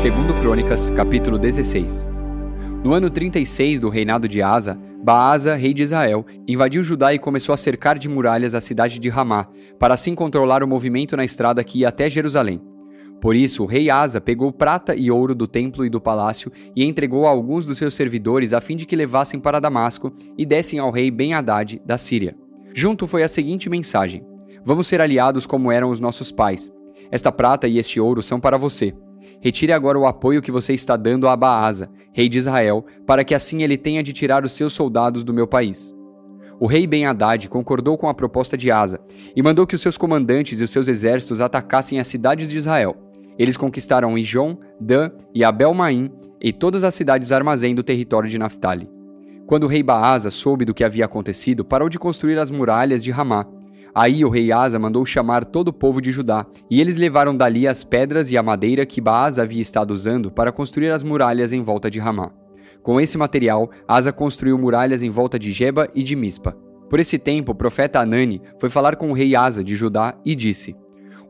Segundo Crônicas, capítulo 16. No ano 36 do reinado de Asa, Baasa, rei de Israel, invadiu Judá e começou a cercar de muralhas a cidade de Ramá, para assim controlar o movimento na estrada que ia até Jerusalém. Por isso, o rei Asa pegou prata e ouro do templo e do palácio e entregou a alguns dos seus servidores a fim de que levassem para Damasco e dessem ao rei Ben-Hadad da Síria. Junto foi a seguinte mensagem: Vamos ser aliados como eram os nossos pais. Esta prata e este ouro são para você. Retire agora o apoio que você está dando a Baasa, rei de Israel, para que assim ele tenha de tirar os seus soldados do meu país. O rei Ben-Hadad concordou com a proposta de Asa e mandou que os seus comandantes e os seus exércitos atacassem as cidades de Israel. Eles conquistaram Ijon, Dan e Abel-Maim e todas as cidades armazém do território de Naphtali. Quando o rei Baasa soube do que havia acontecido, parou de construir as muralhas de Ramá Aí o rei Asa mandou chamar todo o povo de Judá, e eles levaram dali as pedras e a madeira que Baasa havia estado usando para construir as muralhas em volta de Ramá. Com esse material, Asa construiu muralhas em volta de Geba e de Mispa. Por esse tempo, o profeta Anani foi falar com o rei Asa de Judá e disse: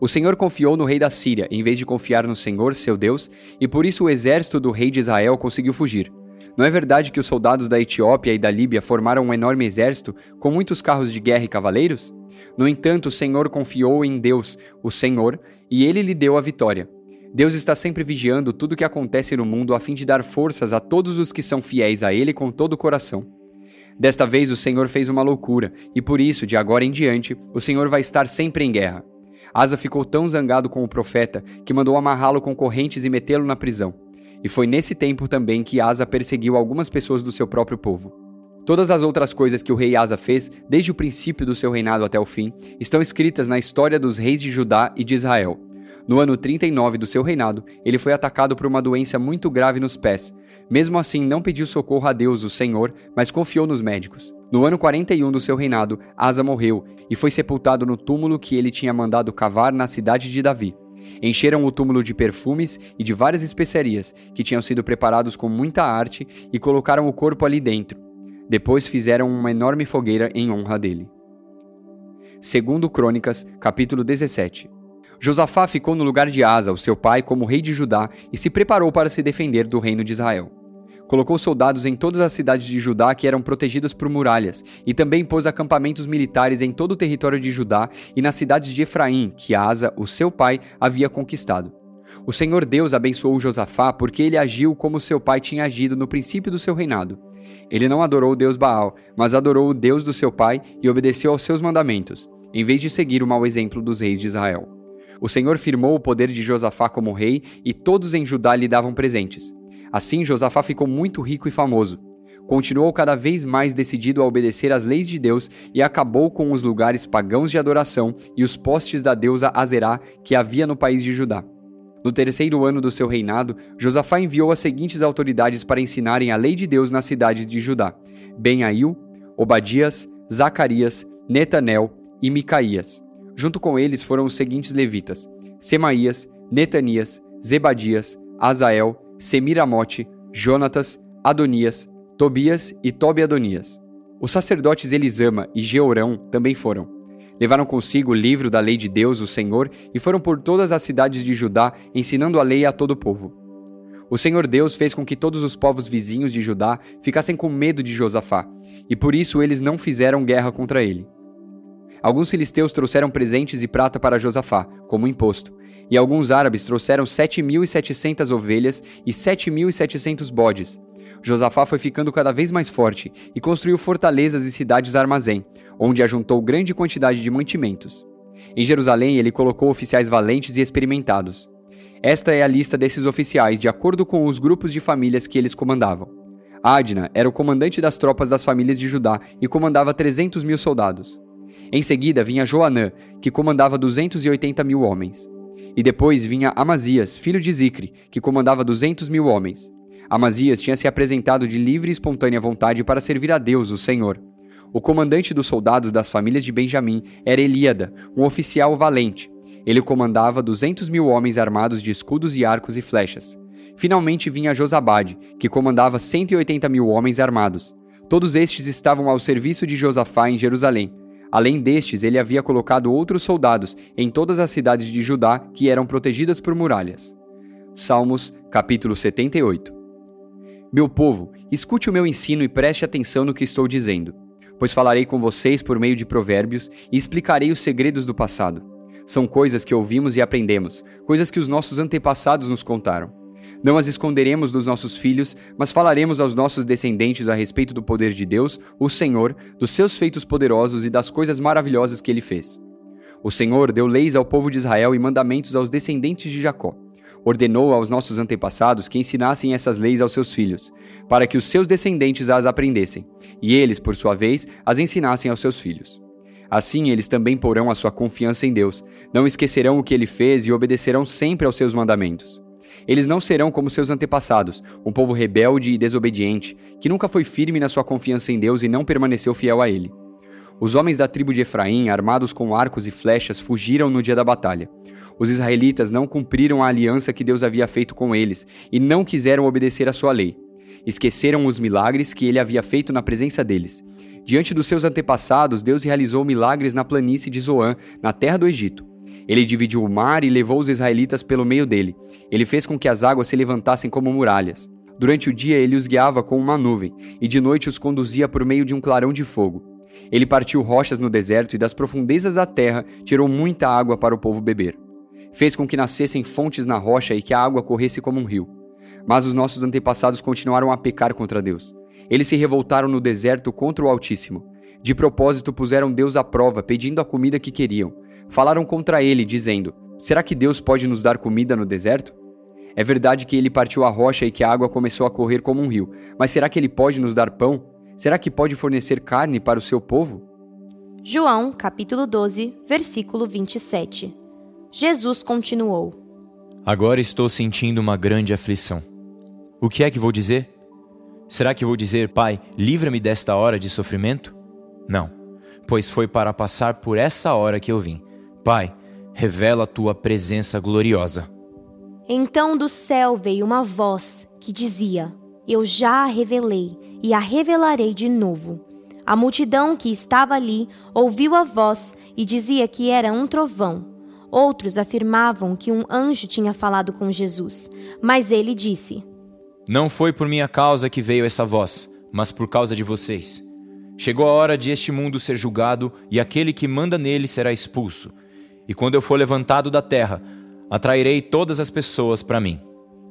O Senhor confiou no rei da Síria, em vez de confiar no Senhor, seu Deus, e por isso o exército do rei de Israel conseguiu fugir. Não é verdade que os soldados da Etiópia e da Líbia formaram um enorme exército com muitos carros de guerra e cavaleiros? No entanto, o Senhor confiou em Deus, o Senhor, e ele lhe deu a vitória. Deus está sempre vigiando tudo o que acontece no mundo a fim de dar forças a todos os que são fiéis a ele com todo o coração. Desta vez o Senhor fez uma loucura, e por isso, de agora em diante, o Senhor vai estar sempre em guerra. Asa ficou tão zangado com o profeta que mandou amarrá-lo com correntes e metê-lo na prisão. E foi nesse tempo também que Asa perseguiu algumas pessoas do seu próprio povo. Todas as outras coisas que o rei Asa fez, desde o princípio do seu reinado até o fim, estão escritas na história dos reis de Judá e de Israel. No ano 39 do seu reinado, ele foi atacado por uma doença muito grave nos pés. Mesmo assim, não pediu socorro a Deus, o Senhor, mas confiou nos médicos. No ano 41 do seu reinado, Asa morreu e foi sepultado no túmulo que ele tinha mandado cavar na cidade de Davi. Encheram o túmulo de perfumes e de várias especiarias, que tinham sido preparados com muita arte, e colocaram o corpo ali dentro. Depois fizeram uma enorme fogueira em honra dele. Segundo Crônicas, capítulo 17. Josafá ficou no lugar de Asa, o seu pai, como rei de Judá, e se preparou para se defender do reino de Israel colocou soldados em todas as cidades de Judá que eram protegidas por muralhas, e também pôs acampamentos militares em todo o território de Judá e nas cidades de Efraim, que Asa, o seu pai, havia conquistado. O Senhor Deus abençoou Josafá porque ele agiu como seu pai tinha agido no princípio do seu reinado. Ele não adorou o Deus Baal, mas adorou o Deus do seu pai e obedeceu aos seus mandamentos, em vez de seguir o mau exemplo dos reis de Israel. O Senhor firmou o poder de Josafá como rei e todos em Judá lhe davam presentes. Assim, Josafá ficou muito rico e famoso. Continuou cada vez mais decidido a obedecer às leis de Deus e acabou com os lugares pagãos de adoração e os postes da deusa Azerá que havia no país de Judá. No terceiro ano do seu reinado, Josafá enviou as seguintes autoridades para ensinarem a lei de Deus nas cidades de Judá: Ben-Ail, Obadias, Zacarias, Netanel e Micaías. Junto com eles foram os seguintes levitas: Semaías, Netanias, Zebadias, Azael, Semiramote, Jonatas, Adonias, Tobias e Tobi-Adonias. Os sacerdotes Elisama e Georão também foram. Levaram consigo o livro da lei de Deus, o Senhor, e foram por todas as cidades de Judá, ensinando a lei a todo o povo. O Senhor Deus fez com que todos os povos vizinhos de Judá ficassem com medo de Josafá, e por isso eles não fizeram guerra contra ele. Alguns filisteus trouxeram presentes e prata para Josafá, como imposto, e alguns árabes trouxeram 7.700 ovelhas e 7.700 bodes. Josafá foi ficando cada vez mais forte e construiu fortalezas e cidades armazém, onde ajuntou grande quantidade de mantimentos. Em Jerusalém, ele colocou oficiais valentes e experimentados. Esta é a lista desses oficiais, de acordo com os grupos de famílias que eles comandavam. Adna era o comandante das tropas das famílias de Judá e comandava 300 mil soldados. Em seguida vinha Joanã, que comandava 280 mil homens. E depois vinha Amazias, filho de Zicre, que comandava 200 mil homens. Amazias tinha se apresentado de livre e espontânea vontade para servir a Deus, o Senhor. O comandante dos soldados das famílias de Benjamim era Eliada, um oficial valente. Ele comandava 200 mil homens armados de escudos e arcos e flechas. Finalmente vinha Josabade, que comandava 180 mil homens armados. Todos estes estavam ao serviço de Josafá em Jerusalém, Além destes, ele havia colocado outros soldados em todas as cidades de Judá que eram protegidas por muralhas. Salmos, capítulo 78. Meu povo, escute o meu ensino e preste atenção no que estou dizendo, pois falarei com vocês por meio de provérbios e explicarei os segredos do passado. São coisas que ouvimos e aprendemos, coisas que os nossos antepassados nos contaram. Não as esconderemos dos nossos filhos, mas falaremos aos nossos descendentes a respeito do poder de Deus, o Senhor, dos seus feitos poderosos e das coisas maravilhosas que ele fez. O Senhor deu leis ao povo de Israel e mandamentos aos descendentes de Jacó ordenou aos nossos antepassados que ensinassem essas leis aos seus filhos, para que os seus descendentes as aprendessem, e eles, por sua vez, as ensinassem aos seus filhos. Assim eles também porão a sua confiança em Deus, não esquecerão o que ele fez e obedecerão sempre aos seus mandamentos. Eles não serão como seus antepassados, um povo rebelde e desobediente, que nunca foi firme na sua confiança em Deus e não permaneceu fiel a ele. Os homens da tribo de Efraim, armados com arcos e flechas, fugiram no dia da batalha. Os israelitas não cumpriram a aliança que Deus havia feito com eles e não quiseram obedecer à sua lei. Esqueceram os milagres que ele havia feito na presença deles. Diante dos seus antepassados, Deus realizou milagres na planície de Zoan, na terra do Egito. Ele dividiu o mar e levou os israelitas pelo meio dele. Ele fez com que as águas se levantassem como muralhas. Durante o dia ele os guiava com uma nuvem, e de noite os conduzia por meio de um clarão de fogo. Ele partiu rochas no deserto e das profundezas da terra tirou muita água para o povo beber. Fez com que nascessem fontes na rocha e que a água corresse como um rio. Mas os nossos antepassados continuaram a pecar contra Deus. Eles se revoltaram no deserto contra o Altíssimo. De propósito puseram Deus à prova, pedindo a comida que queriam. Falaram contra ele, dizendo: Será que Deus pode nos dar comida no deserto? É verdade que ele partiu a rocha e que a água começou a correr como um rio, mas será que ele pode nos dar pão? Será que pode fornecer carne para o seu povo? João, capítulo 12, versículo 27. Jesus continuou: Agora estou sentindo uma grande aflição. O que é que vou dizer? Será que vou dizer, Pai, livra-me desta hora de sofrimento? Não, pois foi para passar por essa hora que eu vim. Pai, revela a tua presença gloriosa. Então do céu veio uma voz que dizia: Eu já a revelei e a revelarei de novo. A multidão que estava ali ouviu a voz e dizia que era um trovão. Outros afirmavam que um anjo tinha falado com Jesus, mas ele disse: Não foi por minha causa que veio essa voz, mas por causa de vocês. Chegou a hora de este mundo ser julgado e aquele que manda nele será expulso. E quando eu for levantado da terra, atrairei todas as pessoas para mim.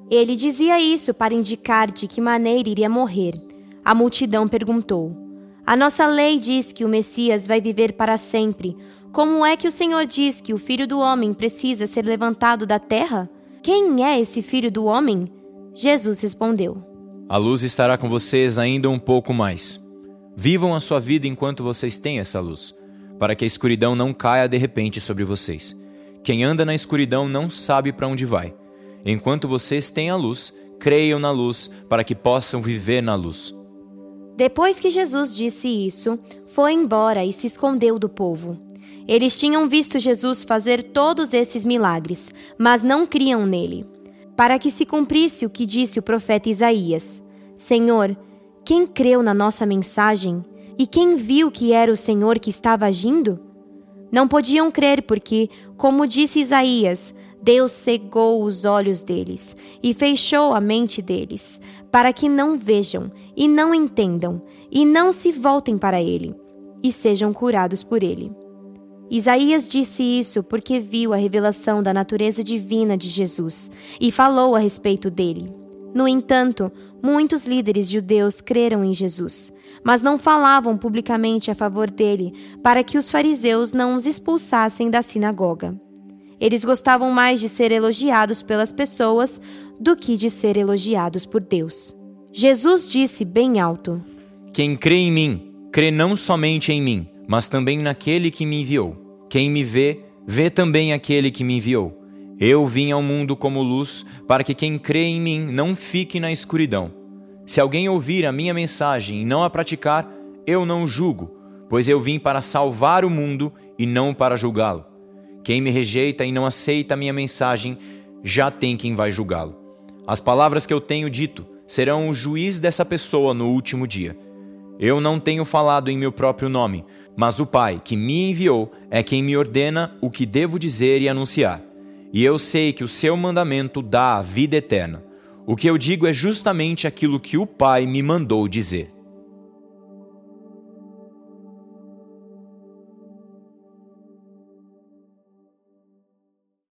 Ele dizia isso para indicar de que maneira iria morrer. A multidão perguntou: A nossa lei diz que o Messias vai viver para sempre. Como é que o Senhor diz que o filho do homem precisa ser levantado da terra? Quem é esse filho do homem? Jesus respondeu: A luz estará com vocês ainda um pouco mais. Vivam a sua vida enquanto vocês têm essa luz, para que a escuridão não caia de repente sobre vocês. Quem anda na escuridão não sabe para onde vai. Enquanto vocês têm a luz, creiam na luz, para que possam viver na luz. Depois que Jesus disse isso, foi embora e se escondeu do povo. Eles tinham visto Jesus fazer todos esses milagres, mas não criam nele. Para que se cumprisse o que disse o profeta Isaías: Senhor, quem creu na nossa mensagem? E quem viu que era o Senhor que estava agindo? Não podiam crer porque, como disse Isaías, Deus cegou os olhos deles e fechou a mente deles, para que não vejam e não entendam e não se voltem para ele e sejam curados por ele. Isaías disse isso porque viu a revelação da natureza divina de Jesus e falou a respeito dele. No entanto, muitos líderes judeus creram em Jesus, mas não falavam publicamente a favor dele para que os fariseus não os expulsassem da sinagoga. Eles gostavam mais de ser elogiados pelas pessoas do que de ser elogiados por Deus. Jesus disse bem alto: Quem crê em mim, crê não somente em mim, mas também naquele que me enviou. Quem me vê, vê também aquele que me enviou. Eu vim ao mundo como luz, para que quem crê em mim não fique na escuridão. Se alguém ouvir a minha mensagem e não a praticar, eu não julgo, pois eu vim para salvar o mundo e não para julgá-lo. Quem me rejeita e não aceita a minha mensagem, já tem quem vai julgá-lo. As palavras que eu tenho dito serão o juiz dessa pessoa no último dia. Eu não tenho falado em meu próprio nome, mas o Pai que me enviou é quem me ordena o que devo dizer e anunciar. E eu sei que o seu mandamento dá a vida eterna. O que eu digo é justamente aquilo que o Pai me mandou dizer.